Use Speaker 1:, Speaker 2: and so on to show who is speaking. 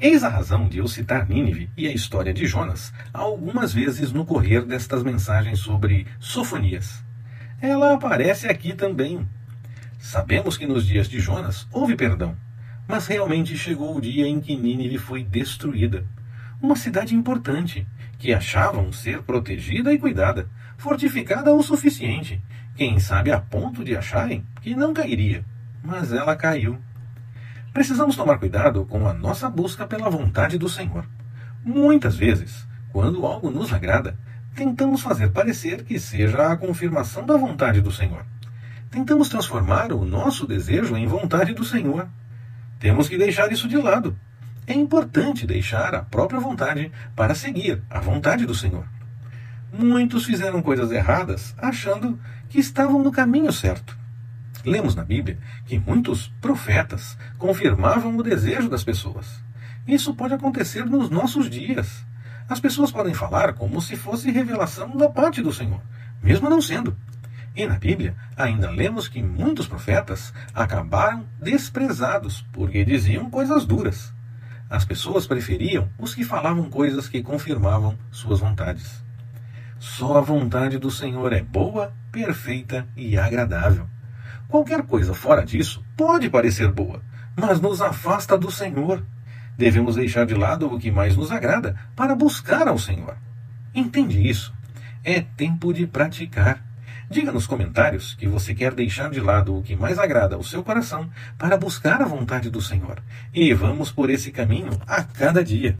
Speaker 1: Eis a razão de eu citar Nínive e a história de Jonas algumas vezes no correr destas mensagens sobre Sofonias. Ela aparece aqui também. Sabemos que nos dias de Jonas houve perdão, mas realmente chegou o dia em que Nínive foi destruída. Uma cidade importante, que achavam ser protegida e cuidada, fortificada o suficiente, quem sabe a ponto de acharem que não cairia. Mas ela caiu. Precisamos tomar cuidado com a nossa busca pela vontade do Senhor. Muitas vezes, quando algo nos agrada, tentamos fazer parecer que seja a confirmação da vontade do Senhor. Tentamos transformar o nosso desejo em vontade do Senhor. Temos que deixar isso de lado. É importante deixar a própria vontade para seguir a vontade do Senhor. Muitos fizeram coisas erradas achando que estavam no caminho certo. Lemos na Bíblia que muitos profetas confirmavam o desejo das pessoas. Isso pode acontecer nos nossos dias. As pessoas podem falar como se fosse revelação da parte do Senhor, mesmo não sendo. E na Bíblia ainda lemos que muitos profetas acabaram desprezados porque diziam coisas duras. As pessoas preferiam os que falavam coisas que confirmavam suas vontades. Só a vontade do Senhor é boa, perfeita e agradável. Qualquer coisa fora disso pode parecer boa, mas nos afasta do Senhor. Devemos deixar de lado o que mais nos agrada para buscar ao Senhor. Entende isso? É tempo de praticar. Diga nos comentários que você quer deixar de lado o que mais agrada ao seu coração para buscar a vontade do Senhor. E vamos por esse caminho a cada dia.